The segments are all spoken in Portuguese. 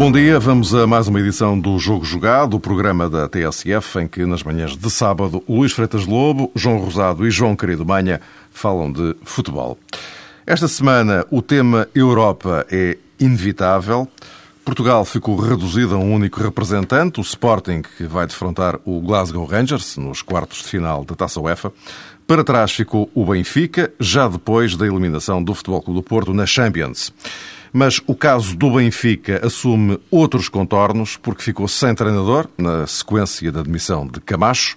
Bom dia, vamos a mais uma edição do Jogo Jogado, o programa da TSF, em que nas manhãs de sábado Luís Freitas Lobo, João Rosado e João Querido Manha falam de futebol. Esta semana o tema Europa é inevitável. Portugal ficou reduzido a um único representante, o Sporting, que vai defrontar o Glasgow Rangers nos quartos de final da Taça UEFA. Para trás ficou o Benfica, já depois da eliminação do Futebol Clube do Porto na Champions. Mas o caso do Benfica assume outros contornos porque ficou sem treinador na sequência da admissão de Camacho.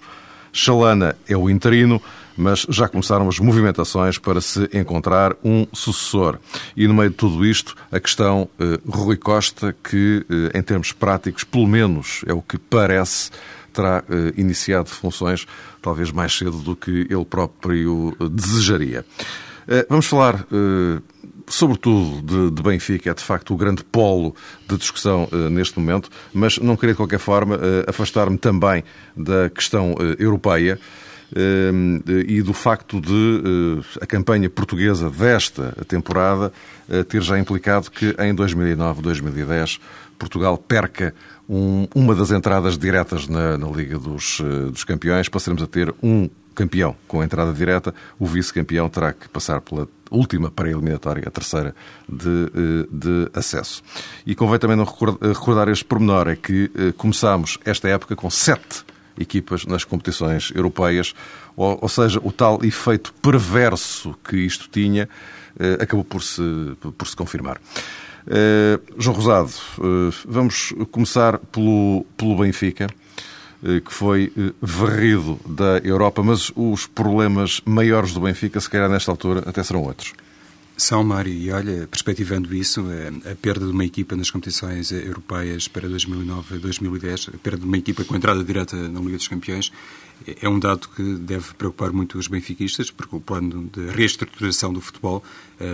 Chalana é o interino, mas já começaram as movimentações para se encontrar um sucessor. E no meio de tudo isto, a questão eh, Rui Costa, que eh, em termos práticos, pelo menos é o que parece, terá eh, iniciado funções talvez mais cedo do que ele próprio desejaria. Eh, vamos falar eh, sobretudo de, de, Benfica, é de facto o grande polo de discussão uh, neste momento, mas não queria de qualquer forma uh, afastar-me também da questão uh, europeia e do facto de a campanha portuguesa desta temporada ter já implicado que em 2009, 2010 Portugal perca um, uma das entradas diretas na, na Liga dos, dos Campeões, passaremos a ter um campeão com a entrada direta, o vice-campeão terá que passar pela última pré-eliminatória, a terceira de, eh, de acesso. E convém também não recordar este pormenor, é que eh, começámos esta época com sete equipas nas competições europeias, ou, ou seja, o tal efeito perverso que isto tinha eh, acabou por se, por se confirmar. João Rosado, vamos começar pelo, pelo Benfica. Eh, que foi eh, varrido da Europa, mas os problemas maiores do Benfica, se calhar nesta altura, até serão outros. São, Mário, e olha, perspectivando isso, eh, a perda de uma equipa nas competições europeias para 2009 2010, a perda de uma equipa com entrada direta na Liga dos Campeões, é um dado que deve preocupar muito os benfiquistas, porque o plano de reestruturação do futebol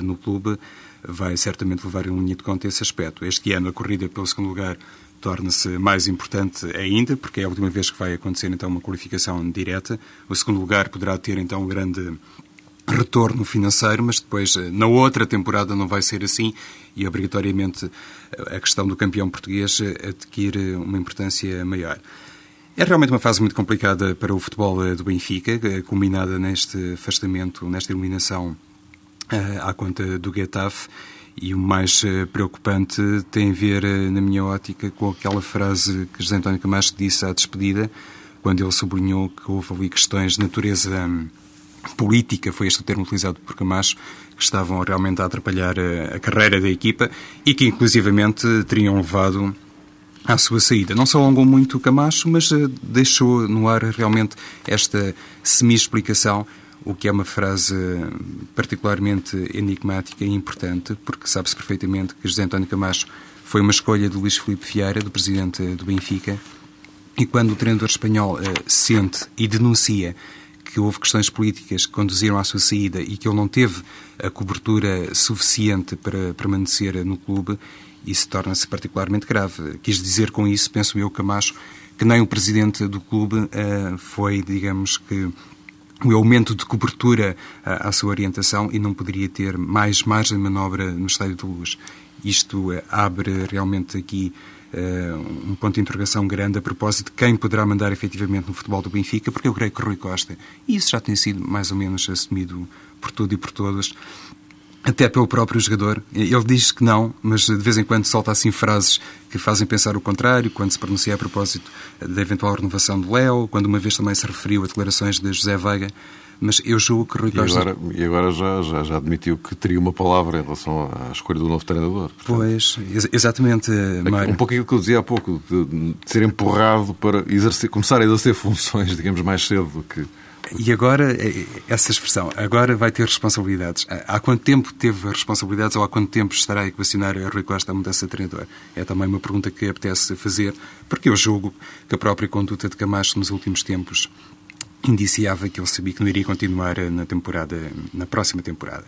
no clube vai certamente levar em linha de conta esse aspecto. Este ano, a corrida pelo segundo lugar torna-se mais importante ainda, porque é a última vez que vai acontecer então uma qualificação direta. O segundo lugar poderá ter então um grande retorno financeiro, mas depois na outra temporada não vai ser assim e obrigatoriamente a questão do campeão português adquire uma importância maior. É realmente uma fase muito complicada para o futebol do Benfica, culminada neste afastamento, nesta eliminação eh, à conta do Getafe e o mais eh, preocupante tem a ver, eh, na minha ótica, com aquela frase que José António Camacho disse à despedida, quando ele sublinhou que houve ali questões de natureza hum, política, foi este o termo utilizado por Camacho, que estavam realmente a atrapalhar eh, a carreira da equipa e que, inclusivamente, teriam levado à sua saída. Não se alongou muito o Camacho, mas deixou no ar realmente esta semi-explicação o que é uma frase particularmente enigmática e importante, porque sabe-se perfeitamente que José António Camacho foi uma escolha do Luís Filipe Vieira, do presidente do Benfica, e quando o treinador espanhol uh, sente e denuncia que houve questões políticas que conduziram à sua saída e que ele não teve a cobertura suficiente para permanecer no clube, isso torna-se particularmente grave. Quis dizer com isso, penso eu, Camacho, que nem o presidente do clube uh, foi, digamos que, o aumento de cobertura à, à sua orientação e não poderia ter mais margem de manobra no Estádio de Luz. Isto uh, abre realmente aqui uh, um ponto de interrogação grande a propósito de quem poderá mandar efetivamente no futebol do Benfica, porque eu creio que Rui Costa, e isso já tem sido mais ou menos assumido por tudo e por todos, até pelo próprio jogador. Ele diz que não, mas de vez em quando solta assim frases que fazem pensar o contrário, quando se pronuncia a propósito da eventual renovação de Léo, quando uma vez também se referiu a declarações de José Veiga. Mas eu julgo que Rui Costa... E agora, e agora já, já, já, admitiu que teria uma palavra em relação à escolha do novo treinador. Portanto, pois, ex exatamente, Mário. Um pouco aquilo que eu dizia há pouco, de, de ser empurrado para exercer, começar a exercer funções, digamos, mais cedo do que e agora, é, essa expressão, agora vai ter responsabilidades. Há quanto tempo teve responsabilidades ou há quanto tempo estará a equacionar a Rui Costa a mudança de treinador? É também uma pergunta que apetece fazer, porque eu julgo que a própria conduta de Camacho nos últimos tempos indiciava que ele sabia que não iria continuar na temporada, na próxima temporada.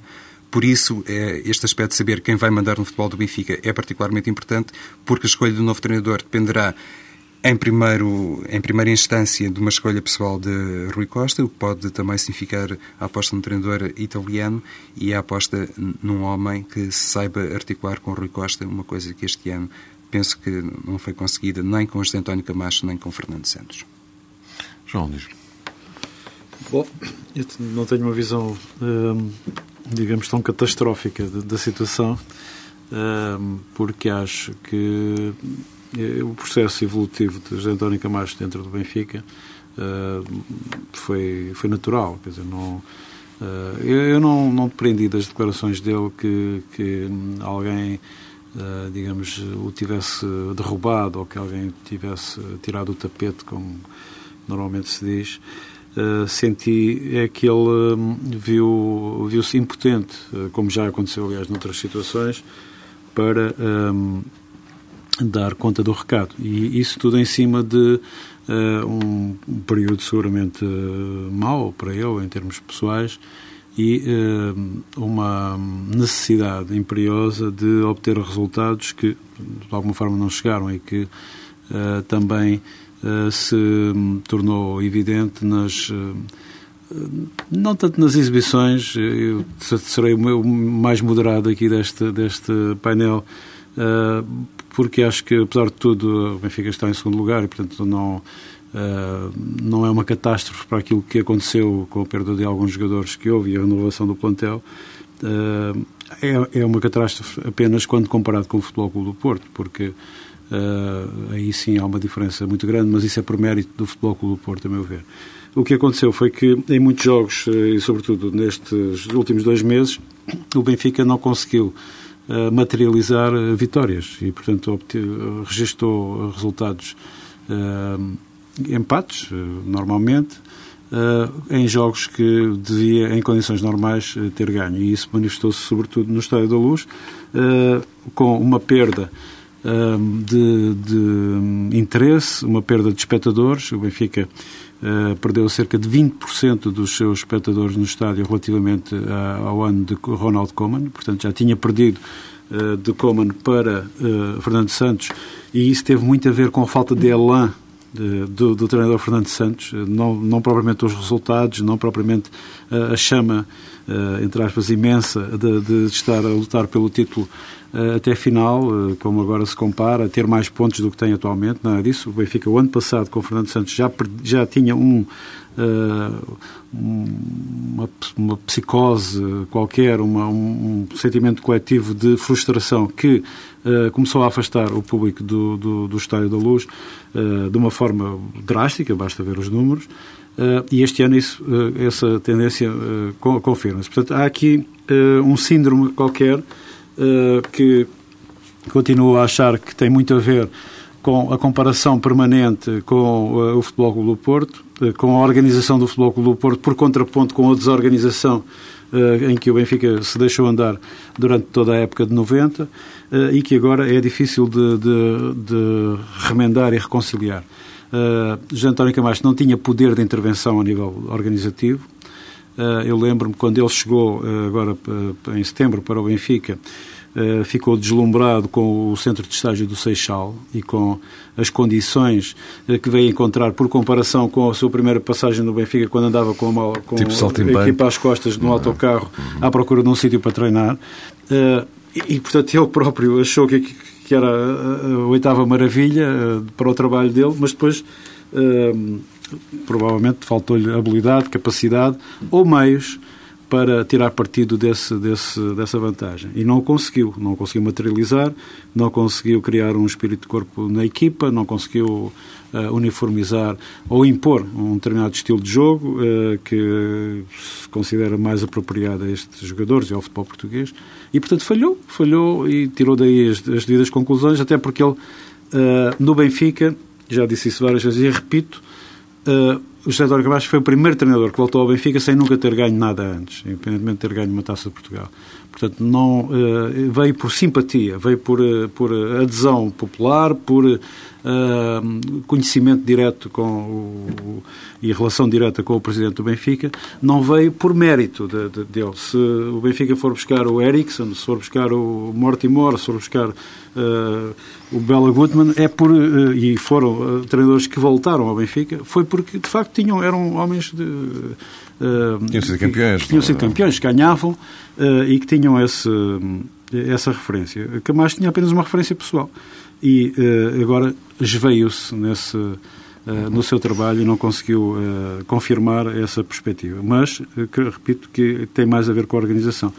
Por isso, é, este aspecto de saber quem vai mandar no futebol do Benfica é particularmente importante, porque a escolha do novo treinador dependerá em, primeiro, em primeira instância de uma escolha pessoal de Rui Costa, o que pode também significar a aposta num treinador italiano e a aposta num homem que saiba articular com Rui Costa, uma coisa que este ano penso que não foi conseguida nem com José António Camacho nem com Fernando Santos. João, diz Bom, eu não tenho uma visão, hum, digamos, tão catastrófica da situação, hum, porque acho que o processo evolutivo de José António Camacho dentro do Benfica hum, foi, foi natural. Quer dizer, não, eu não, não depreendi das declarações dele que, que alguém, digamos, o tivesse derrubado ou que alguém tivesse tirado o tapete, como normalmente se diz. Uh, senti é que ele um, viu, viu-se impotente, uh, como já aconteceu, aliás, noutras situações, para um, dar conta do recado. E isso tudo em cima de uh, um, período seguramente mau para ele, em termos pessoais, e uma necessidade imperiosa de obter resultados que, de alguma forma, não chegaram e que também se tornou evidente nas não tanto nas exibições, eu serei o mais moderado aqui deste, deste painel, porque acho que, apesar de tudo, o Benfica está em segundo lugar e, portanto, não, não é uma catástrofe para aquilo que aconteceu com a perda de alguns jogadores que houve e a renovação do plantel. É, é uma catástrofe apenas quando comparado com o Futebol Clube do Porto, porque Uh, aí sim há uma diferença muito grande, mas isso é por mérito do Futebol Clube do Porto, a meu ver. O que aconteceu foi que em muitos jogos, e sobretudo nestes últimos dois meses, o Benfica não conseguiu uh, materializar vitórias e, portanto, registrou resultados uh, empates, normalmente, em jogos que devia, em condições normais, ter ganho. E isso manifestou-se sobretudo no Estádio da Luz, com uma perda de, de, interesse, uma perda de espectadores. O Benfica uh, perdeu cerca de 20% dos seus espectadores no estádio relativamente ao ano de Ronald Koeman, portanto já tinha perdido uh, de Koeman para uh, Fernando Santos. E isso teve muito a ver com a falta de elan do, do, treinador Fernando Santos, não, não propriamente os resultados, não propriamente a chama, entre aspas, imensa de, de estar a lutar pelo título até final, como agora se compara, ter mais pontos do que tem atualmente, nada disso. O Benfica, o ano passado, com o Fernando Santos, já, já tinha um, uma, uma psicose qualquer, uma, um, sentimento coletivo de frustração que começou a afastar o público do, do, do Estádio da Luz de uma forma drástica, basta ver os números. Uh, e este ano isso, uh, essa tendência uh, confirma-se. Portanto, há aqui um síndrome qualquer eh, que continuo a achar que tem muito a ver com a comparação permanente com uh, o Futebol Clube do Porto, uh, com a organização do Futebol Clube do Porto, por contraponto com a desorganização uh, em que o Benfica se deixou andar durante toda a época de 90 e que agora é difícil de, de, de remendar e reconciliar. Uh, José António Camacho não tinha poder de intervenção a nível organizativo. eu lembro-me quando ele chegou, agora em setembro, para o Benfica, Uh, ficou deslumbrado com o centro de estágio do Seixal e com as condições uh, que veio encontrar por comparação com a sua primeira passagem no Benfica, quando andava com, uma, com tipo a equipa às costas no autocarro à procura de um sítio para treinar. E, portanto, ele próprio achou que, que era a, oitava maravilha para o trabalho dele, mas depois provavelmente faltou-lhe habilidade, capacidade ou meios para tirar partido desse, desse, dessa vantagem. E não conseguiu. Não conseguiu materializar, não conseguiu criar um espírito de corpo na equipa, não conseguiu uh, uniformizar ou impor um determinado estilo de jogo uh, que se considera mais apropriado a estes jogadores e ao futebol português. E, portanto, falhou. Falhou e tirou daí as, as devidas conclusões, até porque ele, uh, no Benfica, já disse isso várias vezes e repito, o José Dório Camacho foi o primeiro treinador que voltou ao Benfica sem nunca ter ganho nada antes, independentemente de ter ganho uma taça de Portugal. Portanto, não, uh, veio por simpatia, veio por, uh, por adesão popular, por uh, conhecimento direto com o, e relação direta com o presidente do Benfica, não veio por mérito de, de, dele. Se o Benfica for buscar o Ericsson, se for buscar o Mortimer, se for buscar uh, o Bela Gutmann, é por, uh, e foram treinadores que voltaram ao Benfica, foi porque de facto tinham, eram homens de. Tinham sido campeões. Tinham sido campeões, ganhavam e que tinham esse, essa referência. Camacho tinha apenas uma referência pessoal. E agora esveio-se nesse uh, no seu trabalho e não conseguiu uh, confirmar essa perspectiva. Mas, uh, que, repito, que tem mais a ver com a organização.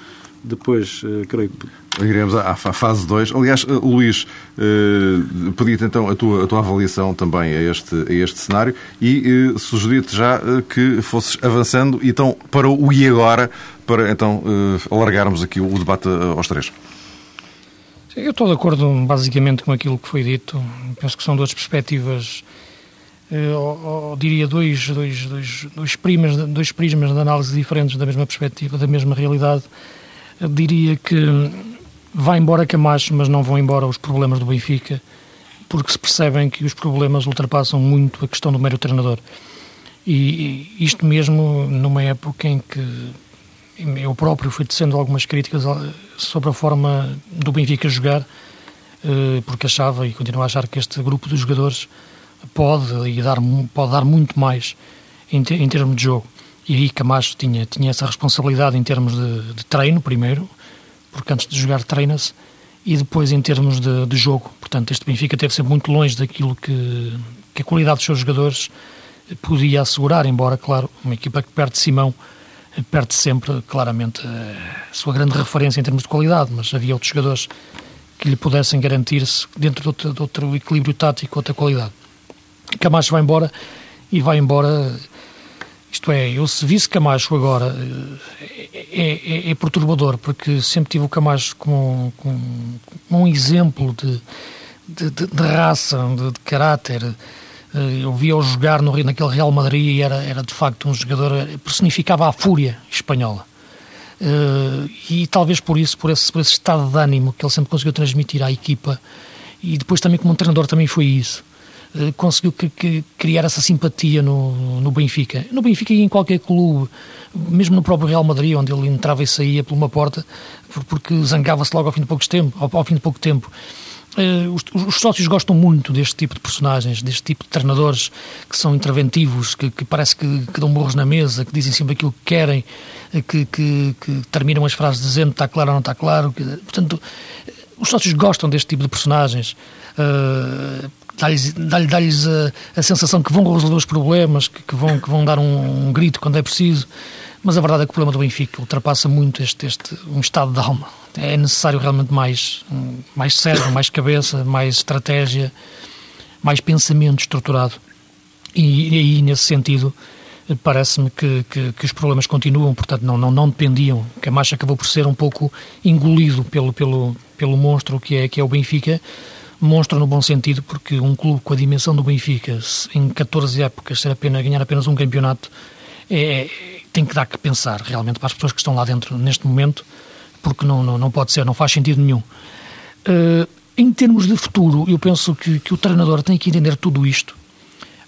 Depois, creio que Iremos à, fase 2. Aliás, Luís, eh, pedi-te então a tua, a tua avaliação também a este, a este cenário e eh, sugeri-te já que fosses avançando então para o e agora, para então eh, alargarmos aqui o, debate aos três. Eu estou de acordo basicamente com aquilo que foi dito. Penso que são duas perspectivas eh, ou, ou, diria dois, dois, dois, dois, primas, dois prismas de análise diferentes da mesma perspectiva, da mesma realidade, diria que vai embora Camacho, mas não vão embora os problemas do Benfica, porque se percebem que os problemas ultrapassam muito a questão do mero treinador. E, isto mesmo numa época em que eu próprio fui tecendo algumas críticas sobre a forma do Benfica jogar, eh, porque achava e continuo a achar que este grupo de jogadores pode e dar, pode dar muito mais em termos de jogo. E aí Camacho tinha, tinha essa responsabilidade em termos de, de treino, primeiro, porque antes de jogar treina-se, e depois em termos de, de, jogo. Portanto, este Benfica teve sempre muito longe daquilo que, que a qualidade dos seus jogadores podia assegurar, embora, claro, uma equipa que perde Simão perde sempre, claramente, a sua grande referência em termos de qualidade, mas havia outros jogadores que lhe pudessem garantir-se dentro de outro, de outro equilíbrio tático, outra qualidade. Camacho vai embora e vai embora. Isto é, eu se visse Camacho agora é, é, é perturbador, porque sempre tive o Camacho como, como, um exemplo de, de, de, de raça, de, caráter. Eu via-o jogar no, naquele Real Madrid e era, era de facto um jogador, personificava a fúria espanhola. e talvez por isso, por esse, por esse estado de ânimo que ele sempre conseguiu transmitir à equipa, e depois também como um treinador também foi isso eh, conseguiu que, que criar essa simpatia no, no Benfica. No Benfica e em qualquer clube, mesmo no próprio Real Madrid, onde ele entrava e saía por uma porta, porque zangava-se logo ao fim de pouco tempo. Ao, ao fim de pouco tempo. Uh, os, os, sócios gostam muito deste tipo de personagens, deste tipo de treinadores que são interventivos, que, que parece que, que, dão burros na mesa, que dizem sempre aquilo que querem, eh, que, que terminam as frases dizendo está claro ou não está claro. portanto, os sócios gostam deste tipo de personagens. Dá-lhes dá dá a, a, sensação que vão resolver os problemas, que, que vão, que vão dar um, um, grito quando é preciso. Mas a verdade é que o problema do Benfica ultrapassa muito este, este um estado de alma. É necessário realmente mais, mais cérebro, mais cabeça, mais estratégia, mais pensamento estruturado. E, aí, nesse sentido, parece-me que, que, que, os problemas continuam, portanto, não, não, não dependiam. Marcha acabou por ser um pouco engolido pelo, pelo, pelo monstro que é, que é o Benfica monstro no bom sentido, porque um clube com a dimensão do Benfica, em 14 épocas, ser apenas, ganhar apenas um campeonato, é, tem que dar que pensar realmente para as pessoas que estão lá dentro neste momento, porque não, não, não pode ser, não faz sentido nenhum. Uh, em termos de futuro, eu penso que, que o treinador tem que entender tudo isto.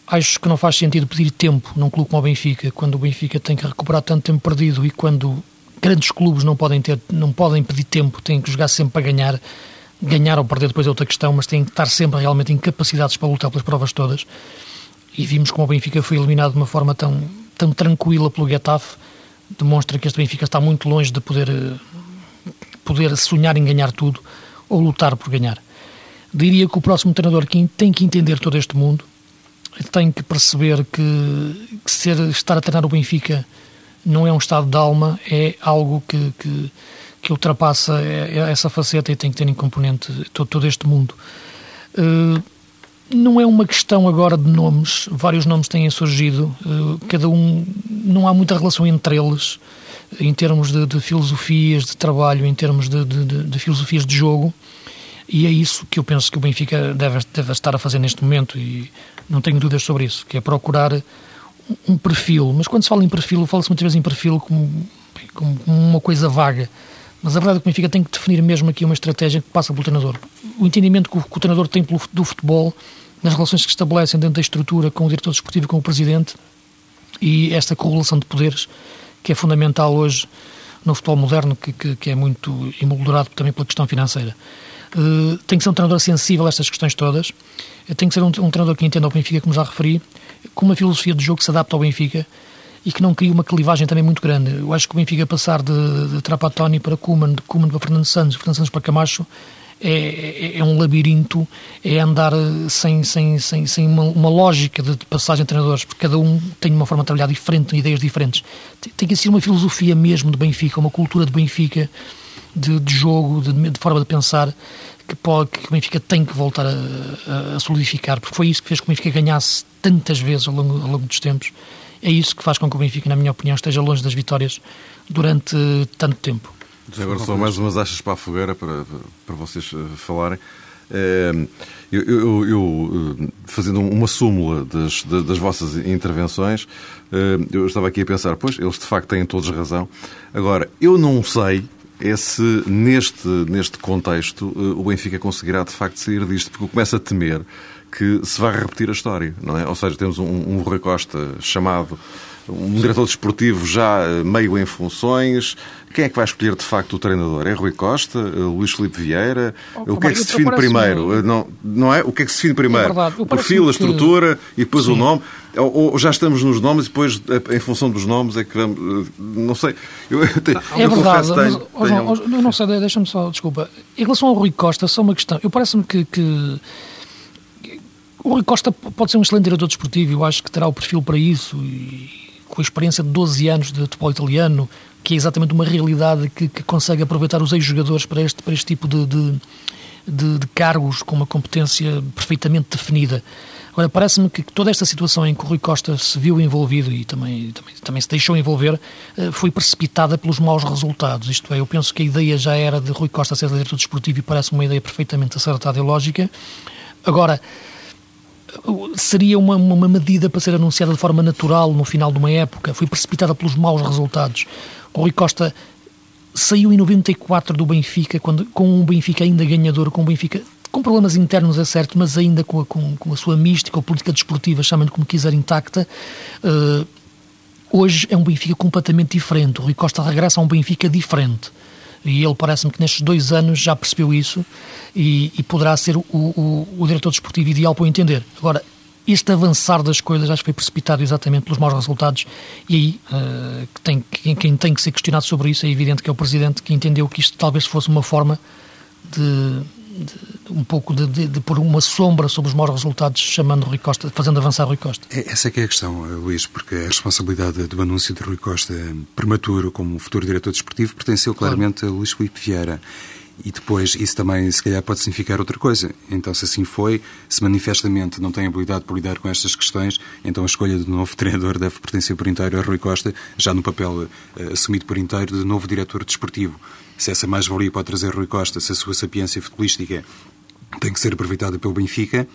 Acho que não faz sentido pedir tempo num clube como o Benfica, quando o Benfica tem que recuperar tanto tempo perdido e quando grandes clubes não podem ter, não podem pedir tempo, têm que jogar sempre para ganhar ganhar ou perder depois é outra questão, mas têm que estar sempre realmente incapacitados para lutar pelas provas todas. E vimos como o Benfica foi eliminado de uma forma tão, tão tranquila pelo Getafe, demonstra que este Benfica está muito longe de poder, poder sonhar em ganhar tudo ou lutar por ganhar. Diria que o próximo treinador tem que entender todo este mundo, tem que perceber que, que ser, estar a treinar o Benfica não é um estado de alma, é algo que, que que ultrapassa essa faceta e tem que ter em componente todo, todo este mundo. Uh, não é uma questão agora de nomes, vários nomes têm surgido, uh, cada um, não há muita relação entre eles, em termos de, de filosofias de trabalho, em termos de, de, de, filosofias de jogo, e é isso que eu penso que o Benfica deve, deve estar a fazer neste momento, e não tenho dúvidas sobre isso, que é procurar um perfil, mas quando se fala em perfil, fala-se muitas vezes em perfil como, como uma coisa vaga, mas a verdade é que o Benfica tem que definir mesmo aqui uma estratégia que passa pelo treinador. O entendimento que o, que o treinador tem pelo, do futebol nas relações que estabelecem dentro da estrutura com o diretor desportivo e com o presidente e esta correlação de poderes que é fundamental hoje no futebol moderno, que, que, que é muito emoldurado também pela questão financeira. Uh, tem que ser um treinador sensível a estas questões todas, tem que ser um, um treinador que entenda o Benfica, como já referi, com uma filosofia de jogo que se adapta ao Benfica e que não cria uma clivagem também muito grande. Eu acho que o Benfica passar de, de Trapattoni para Kuman, de Kuman para Fernando Santos, Fernando Santos para Camacho, é, é, é, um labirinto, é andar eh, sem, sem, sem, sem uma, uma lógica de, de, passagem de treinadores, porque cada um tem uma forma de trabalhar diferente, ideias diferentes. Tem, tem que existir uma filosofia mesmo de Benfica, uma cultura de Benfica, de, de jogo, de, de, forma de pensar, que, pode, que o Benfica tem que voltar a, a, solidificar, porque foi isso que fez que o Benfica ganhasse tantas vezes ao longo, ao longo dos tempos. É isso que faz com que o Benfica, na minha opinião, esteja longe das vitórias durante tanto tempo. Agora só mais umas achas para a fogueira para, para vocês eh, falarem. Eh, eu, eu, eu, eh, fazendo uma súmula das, das vossas intervenções, eu estava aqui a pensar, pois, eles de facto têm todos razão. Agora, eu não sei é se neste, neste contexto o Benfica conseguirá de facto sair disto, porque eu começo a temer que se vai repetir a história, não é? Ou seja, temos um, um Rui Costa chamado um diretor desportivo já eh, meio em funções. Quem é que vai escolher de facto o treinador? É Rui Costa? Eh, Luís Felipe Vieira? Oh, o que é que se define primeiro? Eh, não, não é? O que é que se define primeiro? É o perfil, a estrutura que... e depois Sim. o nome? Ou, ou, já estamos nos nomes e depois, em função dos nomes, é que vamos. Não sei. Eu, eu, tenho, é eu verdade, confesso, tenho, mas, tenho... Não, não, não sei, deixa-me só, desculpa. Em relação ao Rui Costa, só uma questão. Eu parece-me que, que o Rui Costa pode ser um excelente diretor desportivo, eu acho que terá o perfil para isso e com a experiência de 12 anos de futebol italiano, que é exatamente uma realidade que, que consegue aproveitar os ex-jogadores para este, para este tipo de, de, de, de, cargos com uma competência perfeitamente definida. Agora, parece-me que toda esta situação em que o Rui Costa se viu envolvido e também, também, também se deixou envolver eh, foi precipitada pelos maus resultados. Isto é, eu penso que a ideia já era de Rui Costa ser diretor desportivo e parece uma ideia perfeitamente acertada e lógica. Agora, seria uma, uma medida para ser anunciada de forma natural no final de uma época, foi precipitada pelos maus resultados. O Rui Costa saiu em 94 do Benfica, quando, com um Benfica ainda ganhador, com um Benfica com problemas internos, é certo, mas ainda com a, com, com a sua mística ou política desportiva, chamem-lhe como quiser, intacta. Uh, hoje é um Benfica completamente diferente. O Rui Costa regressa a um Benfica diferente. E ele parece-me que nestes dois anos já percebeu isso e, e poderá ser o, o, o, diretor desportivo ideal para o entender. Agora, este avançar das coisas acho que foi precipitado exatamente pelos maus resultados e aí uh, tem, quem, quem tem que ser questionado sobre isso é evidente que é o Presidente que entendeu que isto talvez fosse uma forma de de, um pouco de, de, de, pôr uma sombra sobre os maus resultados, chamando Rui Costa, fazendo avançar Rui Costa. É, essa é que é a questão, eh, Luís, porque a responsabilidade do anúncio de Rui Costa prematuro como futuro diretor desportivo pertenceu claramente claro. a Luís Filipe Vieira. E depois, isso também, se calhar, pode significar outra coisa. Então, se assim foi, se manifestamente não tem habilidade para lidar com estas questões, então a escolha do novo treinador deve pertencer por inteiro a Rui Costa, já no papel uh, assumido por inteiro de novo diretor desportivo se essa mais-valia pode trazer Rui Costa, se a sua sapiência futebolística tem que ser aproveitada pelo Benfica,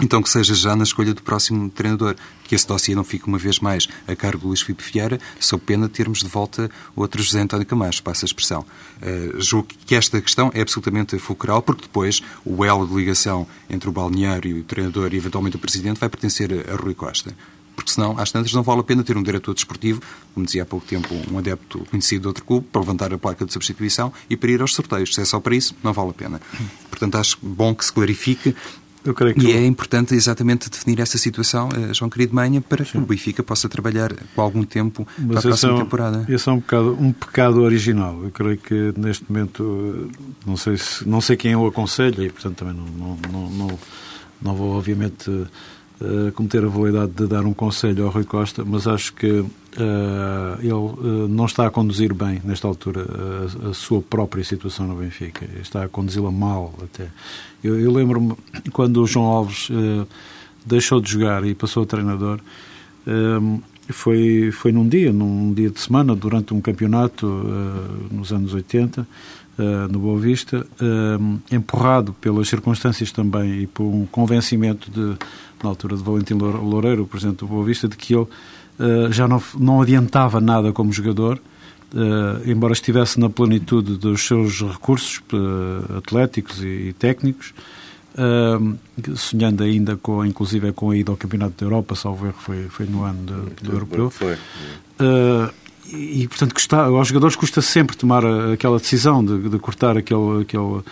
então que seja já na escolha do próximo treinador, que esse dossiê não fique uma vez mais a cargo de Luís Filipe Vieira, sob pena de termos de volta outro José António Camacho, passa a expressão. Uh, julgo que esta questão é absolutamente fulcral, porque depois o elo de ligação entre o balneário, o treinador e eventualmente o presidente vai pertencer a Rui Costa porque senão, às tantas, não vale a pena ter um diretor desportivo, como dizia há pouco tempo um adepto conhecido de outro clube, para levantar a placa de substituição e para ir aos sorteios. Se é só para isso, não vale a pena. Portanto, acho bom que se clarifique que... E é importante exatamente definir essa situação, eh, João Querido Manha, para que Sim. o Benfica possa trabalhar com algum tempo Mas para a próxima é um, temporada. Esse é um pecado, um pecado original. Eu creio que neste momento, não sei, se, não sei quem o aconselha e, portanto, também não, não, não, não, não vou, obviamente uh, cometer a validade de dar um conselho ao Rui Costa, mas acho que uh, ele uh, não está a conduzir bem, nesta altura, a, a sua própria situação no Benfica. Está a conduzi-la mal até. Eu, eu lembro-me quando o João Alves deixou de jogar e passou a treinador. foi, foi num dia, num dia de semana, durante um campeonato nos anos 80, Uh, no Boa Vista, uh, empurrado pelas circunstâncias também e por um convencimento de, na altura de Valentim Loureiro, o presidente do Boa Vista, de que ele uh, já não, não adiantava nada como jogador, uh, embora estivesse na plenitude dos seus recursos uh, atléticos e, e técnicos, sonhando ainda com, inclusive com a ida ao Campeonato da Europa, salvo erro, foi, foi no ano de, do Europeu. Foi. E, portanto, custa, aos jogadores custa sempre tomar aquela decisão de, de cortar aquele, aquele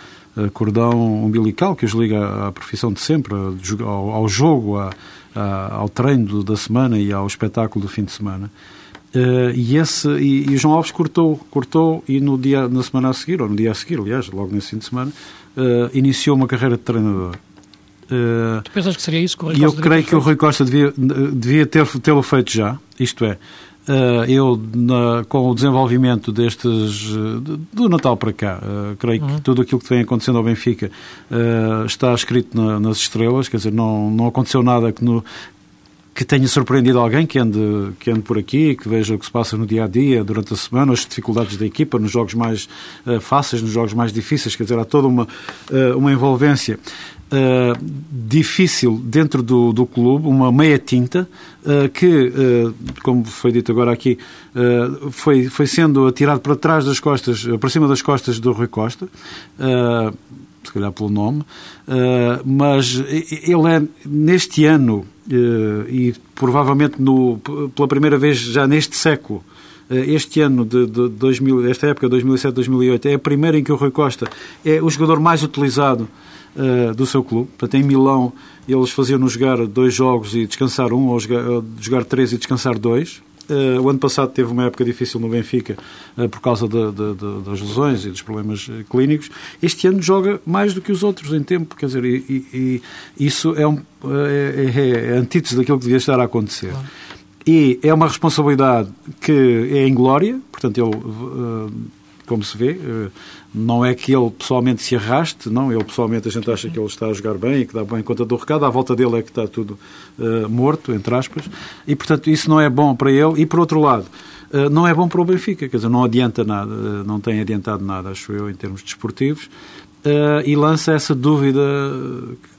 cordão umbilical que os liga à, profissão de sempre, ao, ao jogo, à, à, ao treino da semana e ao espetáculo do fim de semana. Uh, e, esse, e, e, o João Alves cortou, cortou e no dia, na semana a seguir, ou no dia a seguir, aliás, logo nesse fim de semana, uh, iniciou uma carreira de treinador. Uh, tu pensas que seria isso que o Rui Costa E eu creio que o Rui Costa devia, devia ter, tê-lo feito já, isto é, eu, na, com o desenvolvimento destes, do Natal para cá, creio uhum. que tudo aquilo que vem acontecendo ao Benfica está escrito na, nas estrelas, quer dizer, não, não aconteceu nada que, no, que tenha surpreendido alguém que ande, que ande por aqui, que veja o que se passa no dia a dia, durante a semana, as dificuldades da equipa, nos jogos mais uh, fáceis, nos jogos mais difíceis, quer dizer, há toda uma, uh, uma envolvência. Uh, difícil dentro do, do clube, uma meia tinta, uh, que, uh, como foi dito agora aqui, foi, foi sendo atirado para trás das costas, para cima das costas do Rui Costa, se calhar pelo nome, mas ele é, neste ano, eh, e provavelmente no, pela primeira vez já neste século, eh, este ano de, de 2000, esta época 2007-2008 é a primeira em que o Rui Costa é o jogador mais utilizado uh, do seu clube. Portanto, em Milão eles faziam-nos jogar dois jogos e descansar um, ou jogar, jogar três e descansar dois. Uh, o ano passado teve uma época difícil no Benfica uh, por causa de, de, de, das lesões e dos problemas uh, clínicos. Este ano joga mais do que os outros em tempo, quer dizer, e, e, e isso é, um, é, é, é antítese daquilo que devia estar a acontecer. E é uma responsabilidade que é em glória, portanto, ele como se vê. Não é que ele pessoalmente se arraste, não. Ele pessoalmente a gente acha que ele está a jogar bem e que dá bem conta do recado. À volta dele é que está tudo uh, morto, entre aspas. E, portanto, isso não é bom para ele. E, por outro lado, não é bom para o Benfica. Quer dizer, não adianta nada, uh, não tem adiantado nada, acho eu, em termos desportivos uh, e lança essa dúvida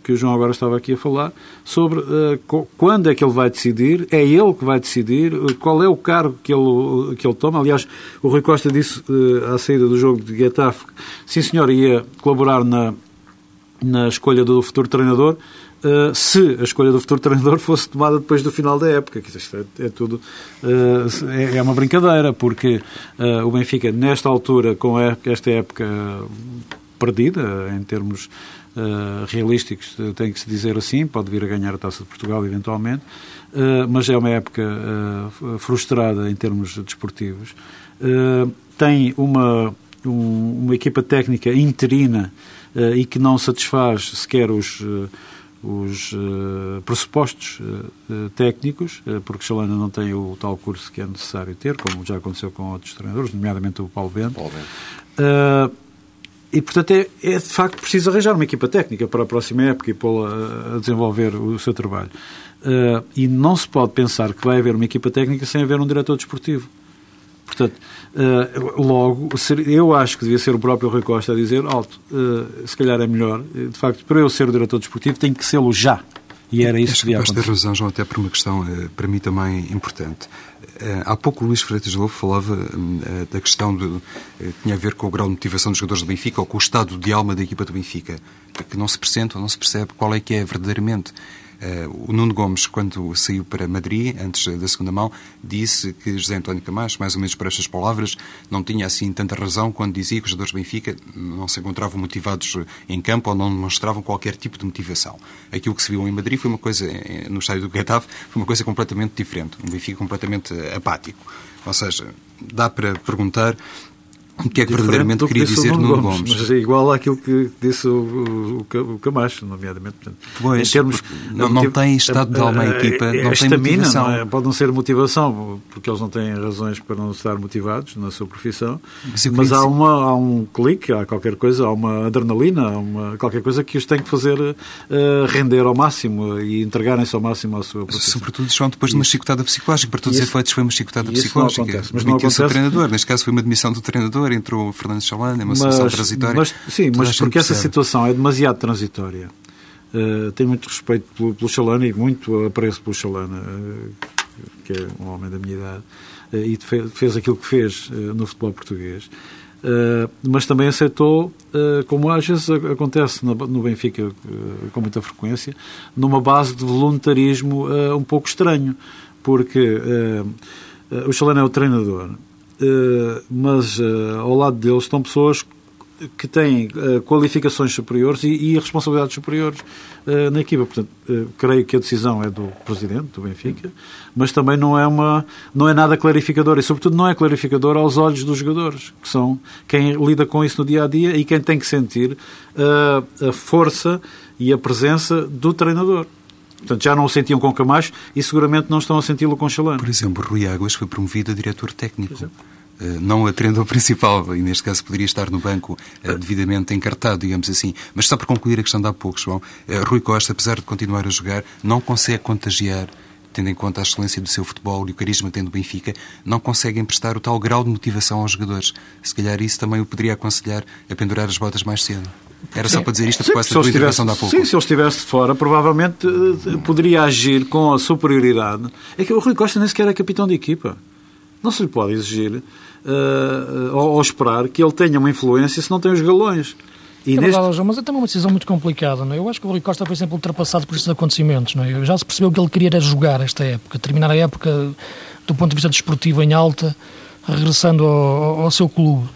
que o João agora estava aqui a falar sobre quando é que ele vai decidir, é ele que vai decidir, qual é o cargo que ele, que ele toma. Aliás, o Rui Costa disse à saída do jogo de Getafe, sim senhor, ia colaborar na, na escolha do futuro treinador, Uh, se a escolha do futuro treinador fosse tomada depois do final da época. Isto é, é tudo. Uh, é, é, uma brincadeira, porque uh, o Benfica, nesta altura, com esta época perdida em termos realísticos, tem que se dizer assim, pode vir a ganhar a Taça de Portugal eventualmente, mas é uma época frustrada em termos desportivos. tem uma, um, uma equipa técnica interina e que não satisfaz sequer os os uh, pressupostos uh, técnicnicos, uh, porque Chalana não tem o tal curso que é necessário ter, como já aconteceu com outros treinadores, nomeadamente o Paulo Bento. Paulo Bento. E, portanto, é, é, de facto preciso arranjar uma equipa técnica para a próxima época e pô-la a desenvolver o seu trabalho. E não se pode pensar que vai haver uma equipa técnica sem haver um diretor desportivo. Portanto, uh, logo, eu acho que devia ser o próprio Rui Costa a dizer, alto, uh, se calhar é melhor, de facto, para eu ser o diretor desportivo, tenho que ser-lo já. E era isso que devia acontecer. ter razão, João, até por uma questão, para mim também importante. Eh, há pouco o Luís Freitas Lobo falava eh, da questão de. Eh, tinha a ver com o grau de motivação dos jogadores do Benfica ou com o estado de alma da equipa do Benfica, que não se presente ou não se percebe qual é que é verdadeiramente o Nuno Gomes, quando saiu para Madrid, antes da segunda mão, disse que José António Camacho, mais ou menos por estas palavras, não tinha assim tanta razão quando dizia que os jogadores do Benfica não se encontravam motivados em campo ou não demonstravam qualquer tipo de motivação. Aquilo que se viu em Madrid foi uma coisa, no estádio do Getafe, foi uma coisa completamente diferente. Um Benfica completamente apático. Ou seja, dá para perguntar o que é que verdadeiramente queria que dizer Nuno Gomes, Gomes. Mas é igual àquilo que disse o, o, o Camacho, nomeadamente. Portanto, pois, em termos, não, não tem estado de alma a equipa, a, não tem motivação. Não é, pode não ser motivação, porque eles não têm razões para não estar motivados na sua profissão, mas, mas há, uma, há um clique, há qualquer coisa, há uma adrenalina, há uma, qualquer coisa que os tem que fazer uh, render ao máximo e entregarem-se ao máximo à sua profissão. Sobretudo, João, depois de uma chicotada psicológica. Para todos os efeitos foi uma chicotada psicológica. Não acontece, mas não acontece. O treinador, neste caso foi uma demissão do treinador, entrou Fernando Chalana, é uma situação transitória. Mas, sim, mas porque essa situação é demasiado transitória. Uh, tenho muito respeito pelo, pelo Chalana e muito apreço pelo Chalana, uh, que é um homem da minha idade, uh, e fez, fez, aquilo que fez no futebol português. Mas também aceitou, como às vezes acontece no, no Benfica com muita frequência, numa base de voluntarismo um pouco estranho, porque o Chalena é o treinador, mas ao lado dele estão pessoas que têm uh, qualificações superiores e, responsabilidades superiores na equipa. Portanto, creio que a decisão é do presidente do Benfica, mas também não é uma não é nada clarificador e sobretudo não é clarificador aos olhos dos jogadores, que são quem lida com isso no dia a dia e quem tem que sentir a força e a presença do treinador. Portanto, já não o sentiam com Camacho e seguramente não estão a senti-lo com Chalano. Por exemplo, Rui Águas foi promovido a diretor técnico. Eh, não a treinador principal, e neste caso poderia estar no banco uh, devidamente encartado, digamos assim. Mas só para concluir a questão de há pouco, João, uh, Rui Costa, apesar de continuar a jogar, não consegue contagiar, tendo em conta a excelência do seu futebol e o carisma tem do Benfica, não consegue emprestar o tal grau de motivação aos jogadores. Se calhar isso também o poderia aconselhar a pendurar as botas mais cedo. Era só para dizer isto, depois da intervenção de há pouco. Sim, se ele estivesse de fora, provavelmente poderia agir com a superioridade. É que o Rui Costa nem sequer é capitão de equipa. Não se lhe pode exigir uh, ou, ou, esperar que ele tenha uma influência se não tem os galões. E é neste... verdade, mas é também uma decisão muito complicada. Não é? Eu acho que o Rui Costa foi sempre ultrapassado por estes acontecimentos. Não é? Já se percebeu que ele queria era jogar esta época, terminar a época do ponto de vista desportivo em alta, regressando ao, ao seu clube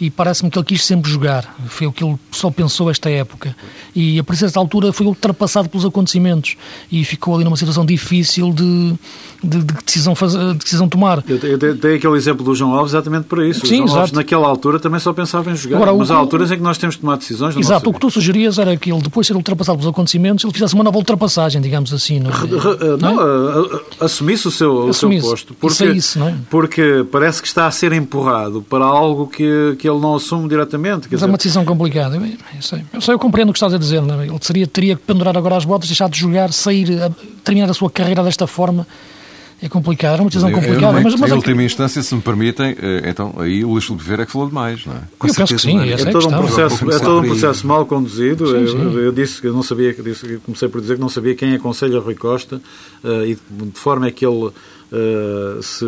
e parece-me que ele quis sempre jogar. Foi o que ele só pensou esta época. E a partir desta altura foi ultrapassado pelos acontecimentos e ficou ali numa situação difícil de, de, de decisão, fazer, de decisão tomar. Eu, eu dei aquele exemplo do João Alves exatamente para isso. Sim, o João Alves, naquela altura, também só pensava em jogar. Agora, mas há alturas em que nós temos de tomar decisões. Exato, o que tu sugerias era que ele, depois de ser ultrapassado pelos acontecimentos, ele fizesse uma nova ultrapassagem, digamos assim. Não, é? não, não assumisse o seu, assumisse. o seu posto. Porque, isso é isso, não é? porque parece que está a ser empurrado para algo que, que ele não assume diretamente. Mas dizer... é uma decisão complicada. Eu, sei, eu, sei, eu compreendo o que estás a dizer. Não é? Ele seria, teria que pendurar agora as botas, deixar de jogar, sair, terminar a sua carreira desta forma é complicado, é uma decisão complicada. mas, mas, em última instância, se me permitem, eh, então aí o Luís Filipe é que falou demais, não é? Com eu penso que sim, é, é, todo um processo, é todo um processo mal conduzido. Sim, sim. Eu, eu, disse que eu não sabia, disse, comecei por dizer que não sabia quem aconselha Rui Costa uh, e de forma é que ele Uh, se,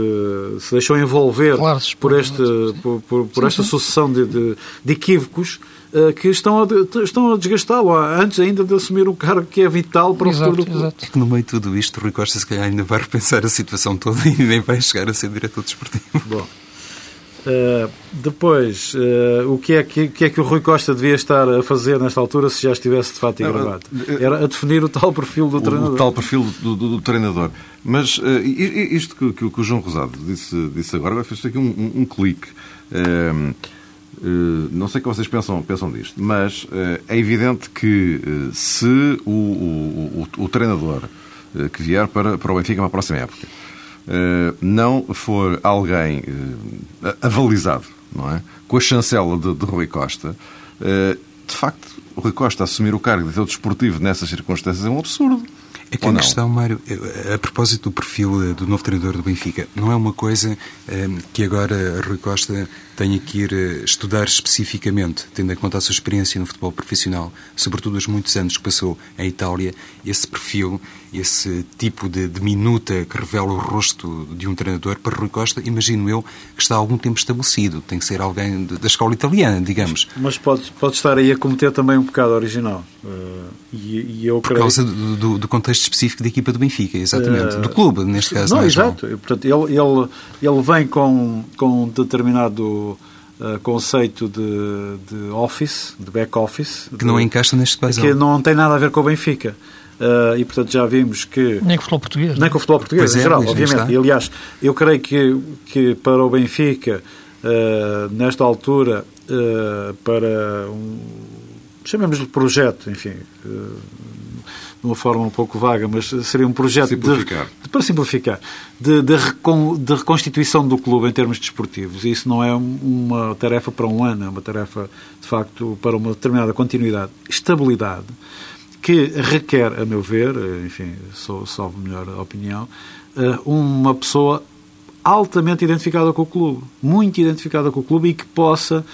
se, deixou envolver claro, por, este, por, por, por sim, esta sim. sucessão de, de, de equívocos uh, que estão a, estão a desgastá-lo antes ainda de assumir um cargo que é vital para exato, o futuro do clube. É que no meio de tudo isto, Rui Costa se calhar ainda vai repensar a situação toda e nem vai chegar a ser diretor desportivo. Bom. Uh, depois, uh, o que é que, que, é que o Rui Costa devia estar a fazer nesta altura se já estivesse de fato gravado? Era a definir o tal perfil do o, treinador. O tal perfil do, do, do treinador. Mas uh, isto que, que, que, o João Rosado disse, disse agora, fez aqui um, um, um clique. não sei o que vocês pensam, pensam disto, mas é evidente que se o, o, o, o treinador que vier para, para o Benfica para a próxima época eh, não for alguém uh, avalizado, não é? Com a chancela de, de Rui Costa, uh, de facto, Rui Costa assumir o cargo de diretor desportivo nessas circunstâncias é um absurdo. É que a questão, Mário, a propósito do perfil do novo treinador do Benfica, não é uma coisa que agora Rui Costa tenha que ir eh, estudar especificamente, tendo em conta a sua experiência no futebol profissional, sobretudo os muitos anos que passou em Itália, esse perfil, esse tipo de, de minuta que revela o rosto de um treinador, para Rui Costa, imagino eu, que está há algum tempo estabelecido. Tem que ser alguém de, da escola italiana, digamos. Mas pode, pode estar aí a cometer também um pecado original. Uh, e, e, eu Por causa do, do, do, contexto específico da equipa do Benfica, exatamente. Uh, do clube, neste caso. Não, não é, exato. Portanto, ele, ele, ele vem com, com um determinado uh, conceito de, de office, de back office. Que de, não encaixa neste país. Que não tem nada a ver com o Benfica. Uh, e, portanto, já vimos que... Nem com o futebol português. Nem com o futebol português, em é, geral, obviamente. E, aliás, eu creio que, que para o Benfica, uh, nesta altura, uh, para um... chamemos-lhe projeto, enfim de uma forma um pouco vaga, mas seria um projeto simplificar. De, para simplificar, de, de, recon, de, reconstituição do clube em termos desportivos. E isso não é uma tarefa para um ano, é uma tarefa, de facto, para uma determinada continuidade, estabilidade, que requer, a meu ver, enfim, sou só melhor opinião, eh, uma pessoa altamente identificada com o clube, muito identificada com o clube e que possa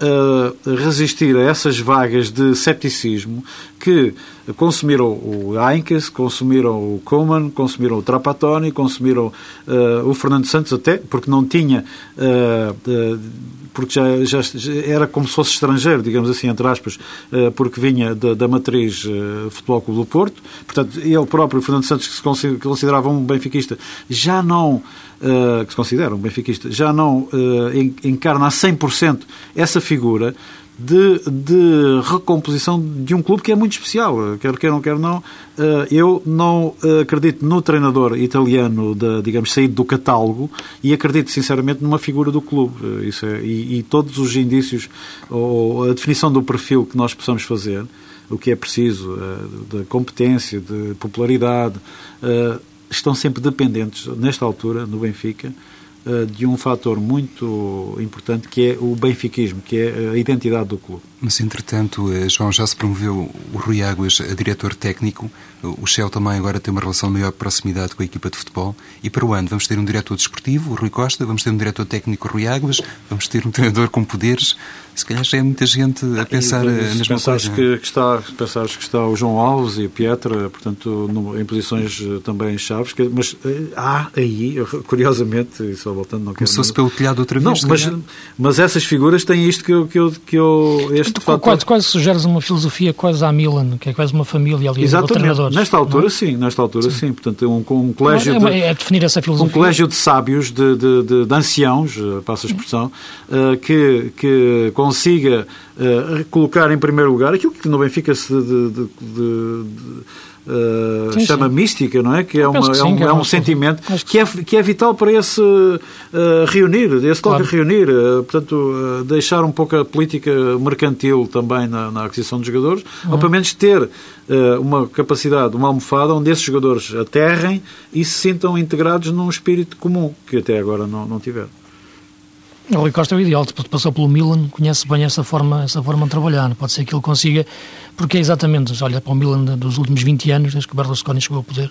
uh, resistir a essas vagas de cepticismo que consumiram o Heinkes, consumiram o Koeman, consumiram o Trapattoni, consumiram uh, o Fernando Santos até, porque não tinha... Uh, porque já, já, era como se fosse estrangeiro, digamos assim, entre aspas, porque vinha da, da matriz Futebol Clube do Porto. Portanto, ele próprio, Fernando Santos, que se considerava um benfiquista, já não uh, que se considera um benfiquista, já não uh, encarna a 100% essa figura de, de, recomposição de um clube que é muito especial, quer queiram, quer não. Eh, eu não acredito no treinador italiano, de, digamos, saído do catálogo e acredito, sinceramente, numa figura do clube. Isso é, e, e, todos os indícios, ou a definição do perfil que nós possamos fazer, o que é preciso, de competência, de popularidade, estão sempre dependentes, nesta altura, no Benfica, eh, de um fator muito importante que é o benfiquismo, que é a identidade do clube. Mas, entretanto, eh, João, já se promoveu o Rui Águas a diretor técnico. O Shell também agora tem uma relação de maior proximidade com a equipa de futebol. E para o ano vamos ter um diretor desportivo, o Rui Costa, vamos ter um diretor técnico, o Rui Águas, vamos ter um treinador com poderes. Se calhar já é muita gente a pensar a mesma coisa. Que, que, está, pensares que está o João Alves e a Pietra, portanto, no, em posições eh, também chaves, que, mas eh, há aí, curiosamente, e só voltando, não quero... Começou-se pelo telhado outra vez, Não, mas, mas essas figuras têm isto que eu... Que eu, que eu este tu, fator... quase, quase sugeres uma filosofia quase à Milan, que é quase uma família ali Exatamente. de treinadores. Nesta altura, não? sim. Nesta altura, sim. sim. Portanto, um, um colégio... É, é, é, definir essa filosofia. Um colégio de sábios, de, de, de, de anciãos, eh, passo a expressão, uh, que, que consiga uh, colocar em primeiro lugar aquilo que no Benfica se de, de, de Uh, sim, chama sim. mística, não é? Que é, uma, que sim, é um, é um sentimento que é, que é vital para esse uh, reunir, esse claro. toque reunir, portanto, deixar um pouco a política mercantil também na, na aquisição de jogadores, uhum. ou pelo menos ter uma capacidade, uma almofada onde esses jogadores aterrem e se sintam integrados num espírito comum, que até agora não, não tiveram. O Rui Costa é o ideal, passou pelo Milan, conhece bem essa forma, essa forma de trabalhar. Pode ser que ele consiga, porque é exatamente, olha para o Milan dos últimos 20 anos, desde que o Berlusconi chegou ao poder,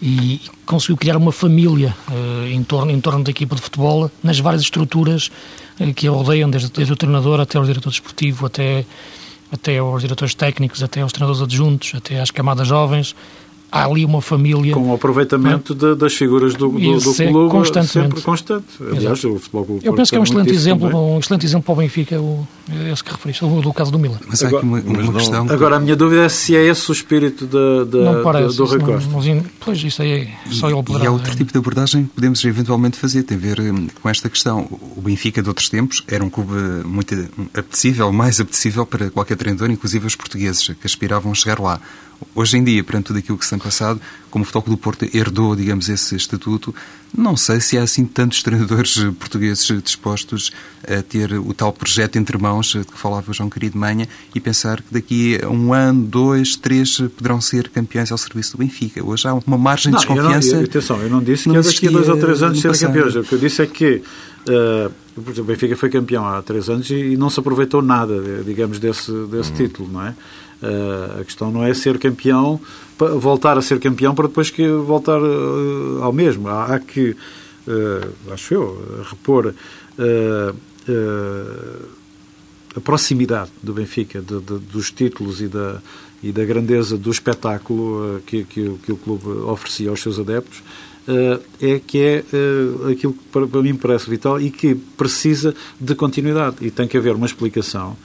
e conseguiu criar uma família uh, em, torno, em torno da equipa de futebol, nas várias estruturas uh, que a rodeiam, desde, desde, o treinador até o diretor desportivo, até, até os diretores técnicos, até os treinadores adjuntos, até as camadas jovens há ali uma família. Com o aproveitamento de, das figuras do, do, do clube sempre constante. Aliás, Exato. o Futebol Clube Eu penso que é um excelente exemplo, um excelente exemplo para o Benfica, o, esse que referiste, o do caso do Milan. Mas há aqui uma, uma não, questão. Agora, a minha dúvida é se é esse o espírito da, da, não parece, do Rui Costa. Não, pois, isso aí é só ele poderá. E há outro tipo de abordagem que podemos eventualmente fazer, tem a ver hum, com esta questão. O Benfica de outros tempos era um clube muito apetecível, mais apetecível para qualquer treinador, inclusive os portugueses, que aspiravam a chegar lá. Hoje em dia, perante tudo aquilo que se tem passado, como o Futebol do Porto herdou, digamos, esse estatuto, não sei se há assim tantos treinadores portugueses dispostos a ter o tal projeto entre mãos de que falava o João Querido Manha e pensar que daqui a um ano, dois, três poderão ser campeões ao serviço do Benfica. Hoje há uma margem de desconfiança. Eu não, atenção, eu não disse que não é daqui a dois ou três anos serem campeões. O que eu disse é que uh, o Benfica foi campeão há três anos e não se aproveitou nada, digamos, desse, desse uhum. título, não é? Uh, a questão não é ser campeão, voltar a ser campeão para depois que voltar uh, ao mesmo. Há, há que, uh, acho eu, repor a proximidade do Benfica, de, de, dos títulos e da, e da grandeza do espetáculo que, que, que o clube oferecia aos seus adeptos. é que é aquilo que para, para mim parece vital e que precisa de continuidade. E tem que haver uma explicação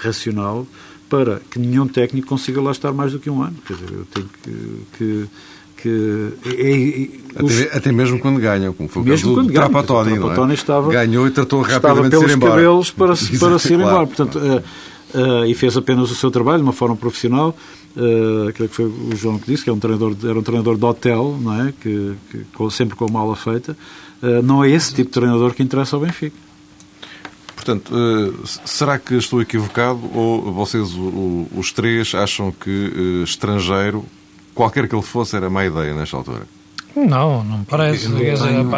racional para que nenhum técnico consiga lá estar mais do que um ano. Quer dizer, eu tenho que. que, que é, é, os... até, até, mesmo quando ganham, como foi o caso do Trapatoni, o Trapatoni é? estava, ganhou e tratou rapidamente estava pelos de ir embora. cabelos para, para se ir claro, embora. Portanto, claro. uh, uh, e fez apenas o seu trabalho de uma forma profissional. Uh, aquilo que foi o João que disse, que é um treinador, era um treinador de hotel, não é? que, que sempre com mala feita. Uh, não é esse tipo de treinador que interessa ao Benfica. Portanto, uh, será que estou equivocado ou vocês, os três, acham que uh, estrangeiro, qualquer que ele fosse, era má ideia nesta altura? Não, não parece. Eu não,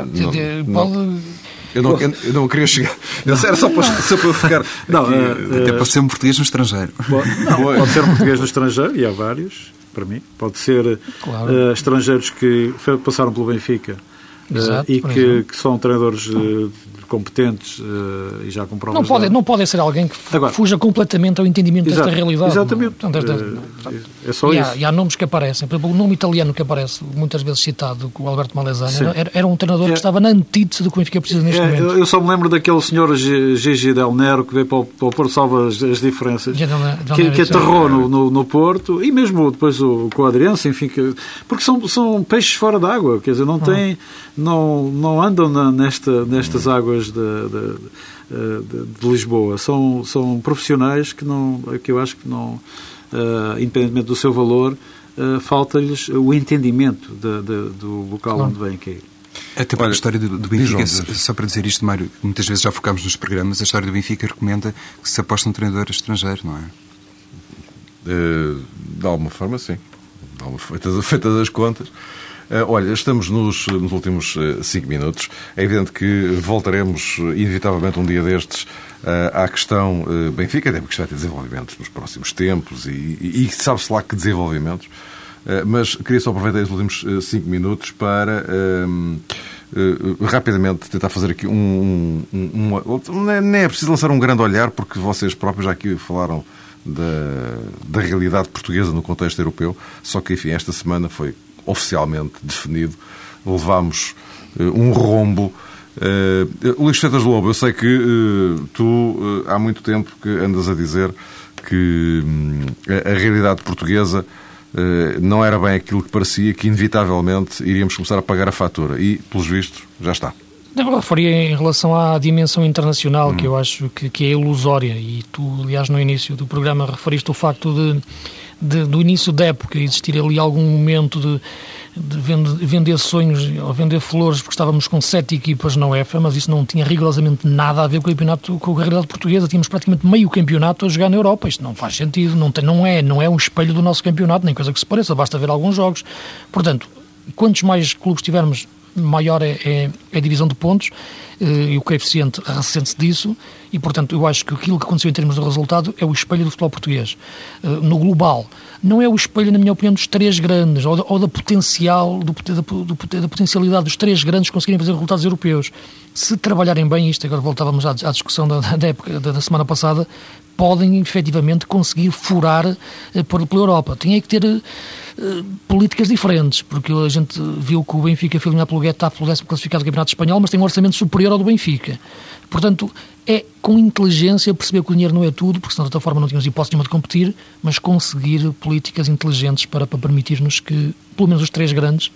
pode... Eu não, eu não queria chegar. Era só para, só para ficar. Não, uh, Até pode ser um português no estrangeiro. Não, pode ser um português no estrangeiro, e há vários, para mim. Pode ser claro. uh, estrangeiros que passaram pelo Benfica Exato, uh, e que, que, são treinadores competentes uh, e já com provas. Não pode, não pode ser alguém que Agora, fuja completamente ao entendimento exato, desta realidade. Exatamente. Portanto, esta, uh, é só e isso. Há, e há nomes que aparecem. Por exemplo, o nome italiano que aparece, muitas vezes citado, o Alberto Malesani, era, era, um treinador é, que estava na antítese do que o Benfica precisa neste é, momento. Eu só me lembro daquele senhor Gigi Del Nero que veio para o, para o Porto Salva as, as diferenças, que, que aterrou no, no, no, Porto e mesmo depois o, o enfim, que, porque são, são peixes fora d'água, quer dizer, não têm. Não, não andam na, nesta, nestas águas de, de, de, de, Lisboa. São, são profissionais que, não, que eu acho que não, uh, independentemente do seu valor, uh, falta-lhes o entendimento do local claro. onde vêm cair. Até porque a história do, do Benfica, só para dizer isto, Mário, muitas vezes já focámos nos programas, a história do Benfica recomenda que se aposte um treinador estrangeiro, não é? Uh, de alguma forma, sim. Feitas, feitas as contas. Uh, olha, estamos nos, nos últimos uh, cinco minutos. É evidente que voltaremos, inevitavelmente, um dia destes, uh, à questão Benfica, até porque isto vai ter desenvolvimentos nos próximos tempos e, e, e sabe-se lá que desenvolvimentos. mas queria só aproveitar os últimos cinco minutos para. rapidamente tentar fazer aqui um, um, um, é, Nem é preciso lançar um grande olhar, porque vocês próprios já aqui falaram da, da realidade portuguesa no contexto europeu. Só que, enfim, esta semana foi oficialmente definido, levámos uh, um rombo. Uh, Luís Fetas Lobo, eu sei que uh, tu uh, há muito tempo que andas a dizer que um, a, a, realidade portuguesa não era bem aquilo que parecia, que inevitavelmente iríamos começar a pagar a fatura. E, pelos vistos, já está. Eu referia em relação à dimensão internacional, hum. que eu acho que, que, é ilusória. E tu, aliás, no início do programa referiste o facto de de, do início da época existir ali algum momento de, de vender sonhos ou vender flores porque estávamos com sete equipas na UEFA, mas isso não tinha rigorosamente nada a ver com o campeonato, com a realidade portuguesa. Tínhamos praticamente meio campeonato a jogar na Europa. Isto não faz sentido, não, tem, não, é, não é um espelho do nosso campeonato, nem coisa que se pareça, basta ver alguns jogos. Portanto, quantos mais clubes tivermos, maior é, é, é a divisão de pontos eh, e o coeficiente ressente-se disso e, portanto, eu acho que aquilo que aconteceu em termos de resultado é o espelho do futebol português. Eh, no global, não é o espelho, na minha opinião, dos três grandes ou da, ou da potencial, do, do, da, potencialidade dos três grandes conseguirem fazer resultados europeus. Se trabalharem bem isto, agora voltávamos à, à discussão da, da, época, da, semana passada, podem efetivamente conseguir furar eh, pela Europa. Tem que ter eh, políticas diferentes, porque a gente viu que o Benfica foi eliminado pelo Getafe pelo décimo classificado do Campeonato Espanhol, mas tem um orçamento superior ao do Benfica. Portanto, é com inteligência perceber que o dinheiro não é tudo, porque senão de outra forma não tínhamos hipótese nenhuma de competir, mas conseguir políticas inteligentes para, para permitir-nos que, pelo menos os três grandes,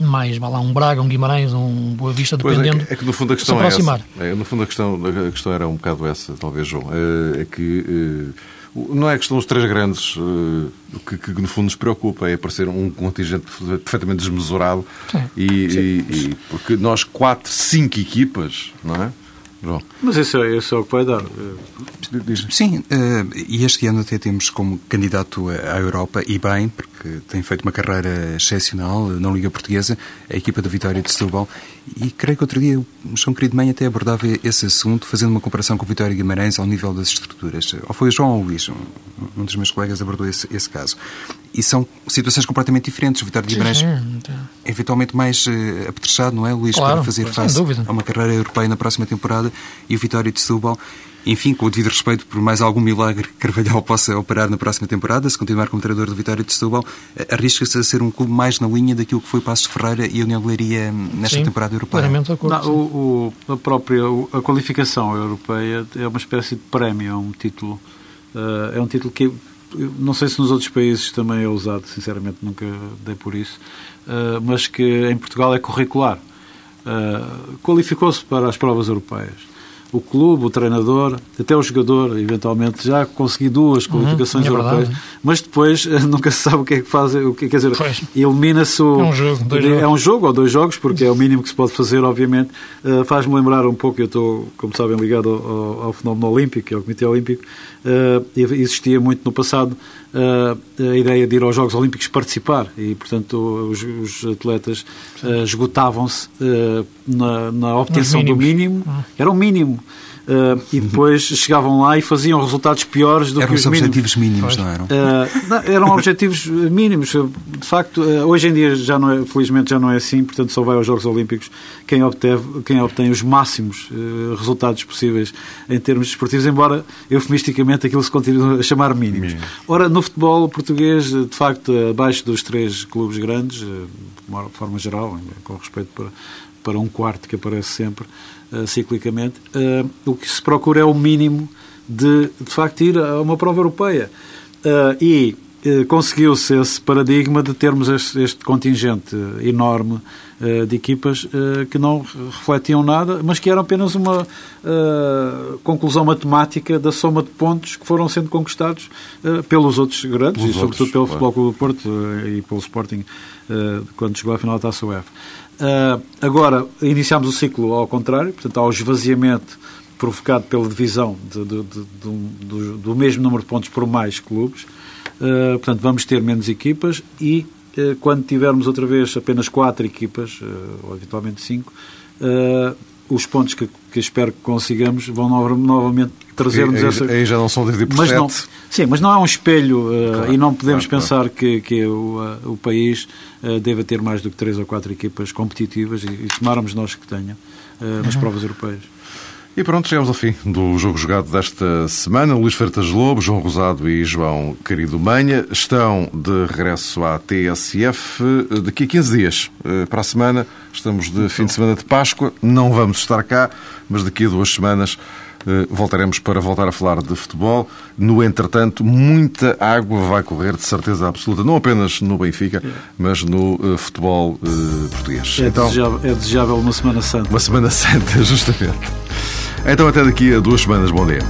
mais, vá lá, um Braga, um Guimarães, um Boa Vista, dependendo. Pois é, é que no fundo a questão é essa. É, no fundo a questão, a questão era um bocado essa, talvez, João. É, é que é, não é questão dos três grandes é, que, que, no fundo nos preocupa, é aparecer um contingente perfeitamente desmesurado e, e, e, porque nós quatro, cinco equipas, não é? João. Mas esse é, esse é o que vai dar. Sim, eh, e este ano até temos como candidato à Europa, e bem, porque tem feito uma carreira excepcional na Liga Portuguesa, a equipa da Vitória de Setúbal, e creio que outro dia o João Querido Mãe até abordava esse assunto, fazendo uma comparação com o Vitória Guimarães ao nível das estruturas. Ou foi o João ou o Luís, um, dos meus colegas abordou esse, esse caso. E são situações completamente diferentes. O Vitória de Guimarães é eventualmente mais uh, apetrechado, não é, Luís, claro, para fazer face a uma carreira europeia na próxima temporada, e o Vitória de Setúbal enfim, com o devido respeito por mais algum milagre que Carvalhal possa operar na próxima temporada, se continuar como treinador do Vitória de Setúbal, eh, arrisca-se a ser um clube mais na linha daquilo que foi Passos Ferreira e a União Leiria nesta Sim, temporada europeia. Plenamente acordo, Não, o, o, a própria a qualificação europeia é uma espécie de prémio, é um título. Uh, é um título que não sei se nos outros países também é usado, sinceramente nunca dei por isso, mas que em Portugal é curricular. Qualificou-se para as provas europeias o clube, o treinador, até o jogador, eventualmente, já consegui duas uhum, qualificações uhum, é europeias, verdade. mas depois nunca se sabe o que é que faz, o que quer dizer, elimina-se o... É um jogo, dois É um jogo ou dois jogos, porque é o mínimo que se pode fazer, obviamente. Uh, Faz-me lembrar um pouco, eu estou, como sabem, ligado ao, ao fenómeno olímpico, ao Comitê Olímpico, uh, existia muito no passado uh, a ideia de ir aos Jogos Olímpicos participar e, portanto, os, os atletas esgotavam-se na, na obtenção do mínimo, ah. era o mínimo. Uh, e depois chegavam lá e faziam resultados piores do eram que os objetivos mínimos, não eram? Uh, não, eram objetivos mínimos. De facto, uh, hoje em dia, já não é, felizmente, já não é assim. Portanto, só vai aos Jogos Olímpicos quem, obteve, quem obtém os máximos resultados possíveis em termos desportivos, embora, eufemisticamente, aquilo se continue a chamar mínimos. Mínimo. Ora, no futebol português, de facto, abaixo dos três clubes grandes, de forma geral, com respeito para, para um quarto que aparece sempre, uh, ciclicamente, uh, o que se procura é o mínimo de, de facto, ir a uma prova europeia. Uh, e conseguiu-se esse paradigma de termos este, este contingente enorme de equipas que não refletiam nada, mas que eram apenas uma conclusão matemática da soma de pontos que foram sendo conquistados pelos outros grandes, pelos e sobretudo pelo Futebol Clube do Porto e pelo Sporting, quando chegou à final da Taça UEFA. Uh, agora, iniciámos o ciclo ao contrário, portanto, ao esvaziamento provocado pela divisão de, de, de, do, do, mesmo número de pontos por mais clubes. Uh, portanto, vamos ter menos equipas e uh, quando tivermos outra vez apenas quatro equipas, ou eventualmente cinco, os pontos que, que, espero que consigamos vão novamente trazer-nos essa. Aí já não são por mas não, Sim, mas não é um espelho uh, claro, e não podemos claro, pensar claro. que, que o, uh, o país uh, deva ter mais do que três ou quatro equipas competitivas e, e tomarmos nós que tenha nas uhum. provas europeias. E pronto, chegamos ao fim do jogo jogado desta semana. Luís Fertas Lobo, João Rosado e João Querido Manha estão de regresso à TSF daqui a 15 dias. Para a semana, estamos de fim de semana de Páscoa, não vamos estar cá, mas daqui a duas semanas eh, voltaremos para voltar a falar de futebol. No entretanto, muita água vai correr, de certeza absoluta, não apenas no Benfica, mas no uh, futebol uh, português. É, então, desejável, é desejável uma Semana Santa. Uma Semana Santa, justamente. Então, até daqui a duas semanas. Bom dia.